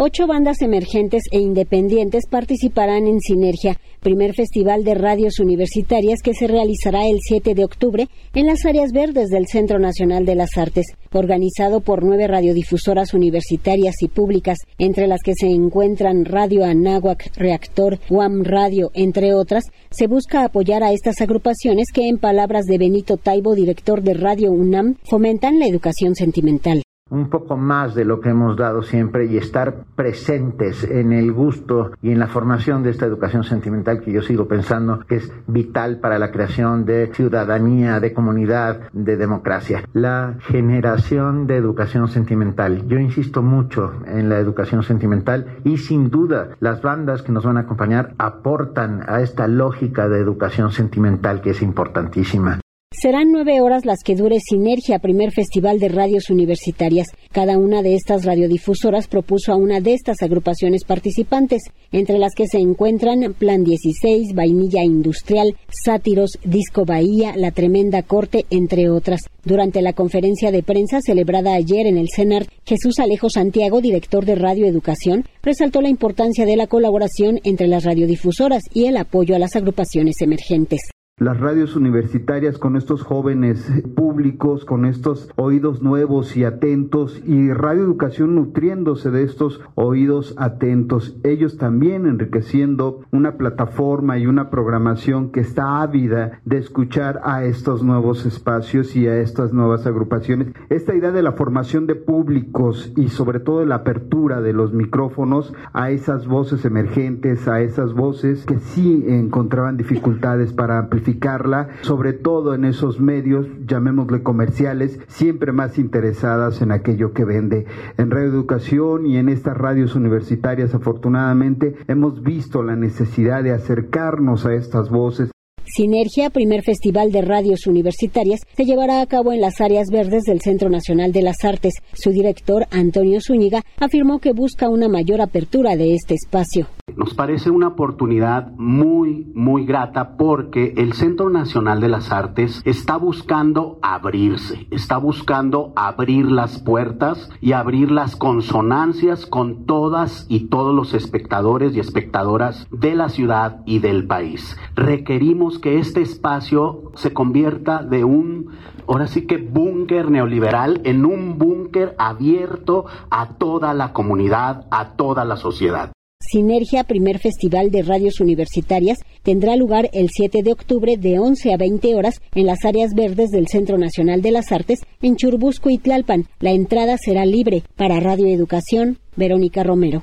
Ocho bandas emergentes e independientes participarán en Sinergia, primer festival de radios universitarias que se realizará el 7 de octubre en las áreas verdes del Centro Nacional de las Artes, organizado por nueve radiodifusoras universitarias y públicas, entre las que se encuentran Radio Anáhuac, Reactor, UAM Radio, entre otras. Se busca apoyar a estas agrupaciones que, en palabras de Benito Taibo, director de Radio UNAM, fomentan la educación sentimental un poco más de lo que hemos dado siempre y estar presentes en el gusto y en la formación de esta educación sentimental que yo sigo pensando que es vital para la creación de ciudadanía, de comunidad, de democracia. La generación de educación sentimental. Yo insisto mucho en la educación sentimental y sin duda las bandas que nos van a acompañar aportan a esta lógica de educación sentimental que es importantísima. Serán nueve horas las que dure Sinergia, primer festival de radios universitarias. Cada una de estas radiodifusoras propuso a una de estas agrupaciones participantes, entre las que se encuentran Plan 16, Vainilla Industrial, Sátiros, Disco Bahía, La Tremenda Corte, entre otras. Durante la conferencia de prensa celebrada ayer en el CENAR, Jesús Alejo Santiago, director de Radio Educación, resaltó la importancia de la colaboración entre las radiodifusoras y el apoyo a las agrupaciones emergentes las radios universitarias con estos jóvenes públicos, con estos oídos nuevos y atentos y Radio Educación nutriéndose de estos oídos atentos, ellos también enriqueciendo una plataforma y una programación que está ávida de escuchar a estos nuevos espacios y a estas nuevas agrupaciones. Esta idea de la formación de públicos y sobre todo de la apertura de los micrófonos a esas voces emergentes, a esas voces que sí encontraban dificultades para amplificar sobre todo en esos medios, llamémosle comerciales, siempre más interesadas en aquello que vende. En Radio Educación y en estas radios universitarias, afortunadamente, hemos visto la necesidad de acercarnos a estas voces Sinergia, primer festival de radios universitarias, se llevará a cabo en las áreas verdes del Centro Nacional de las Artes. Su director, Antonio Zúñiga, afirmó que busca una mayor apertura de este espacio. Nos parece una oportunidad muy, muy grata porque el Centro Nacional de las Artes está buscando abrirse, está buscando abrir las puertas y abrir las consonancias con todas y todos los espectadores y espectadoras de la ciudad y del país. Requerimos que este espacio se convierta de un, ahora sí que búnker neoliberal, en un búnker abierto a toda la comunidad, a toda la sociedad. Sinergia, primer festival de radios universitarias, tendrá lugar el 7 de octubre de 11 a 20 horas en las áreas verdes del Centro Nacional de las Artes en Churbusco y Tlalpan. La entrada será libre. Para Radio Educación, Verónica Romero.